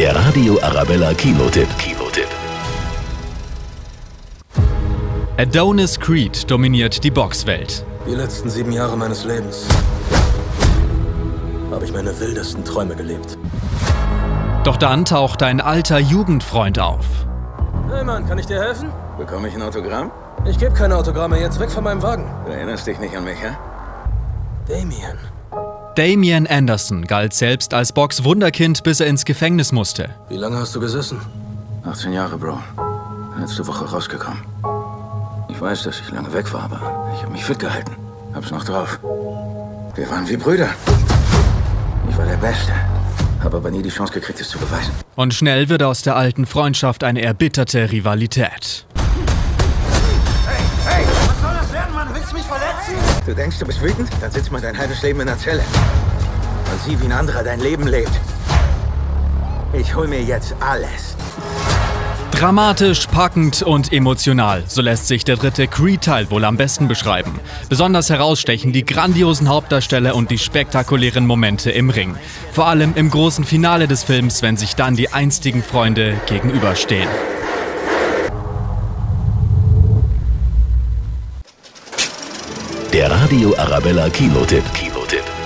Der Radio Arabella Kinotipp. Kinotipp. Adonis Creed dominiert die Boxwelt. Die letzten sieben Jahre meines Lebens habe ich meine wildesten Träume gelebt. Doch dann taucht ein alter Jugendfreund auf. Hey Mann, kann ich dir helfen? Bekomme ich ein Autogramm? Ich gebe keine Autogramme, jetzt weg von meinem Wagen. Du erinnerst dich nicht an mich, ja? Damien. Damian Anderson galt selbst als Box-Wunderkind, bis er ins Gefängnis musste. Wie lange hast du gesessen? 18 Jahre, Bro. Letzte Woche rausgekommen. Ich weiß, dass ich lange weg war, aber ich habe mich fit gehalten. Hab's noch drauf. Wir waren wie Brüder. Ich war der Beste. Habe aber nie die Chance gekriegt, es zu beweisen. Und schnell wird aus der alten Freundschaft eine erbitterte Rivalität. Hey, was Du denkst, du bist wütend? Dann sitz mal dein halbes Leben in der Zelle. Und sieh, wie ein anderer dein Leben lebt. Ich hol mir jetzt alles. Dramatisch, packend und emotional, so lässt sich der dritte Creed-Teil wohl am besten beschreiben. Besonders herausstechen die grandiosen Hauptdarsteller und die spektakulären Momente im Ring. Vor allem im großen Finale des Films, wenn sich dann die einstigen Freunde gegenüberstehen. Der Radio Arabella Kinotipp. Kinotipp.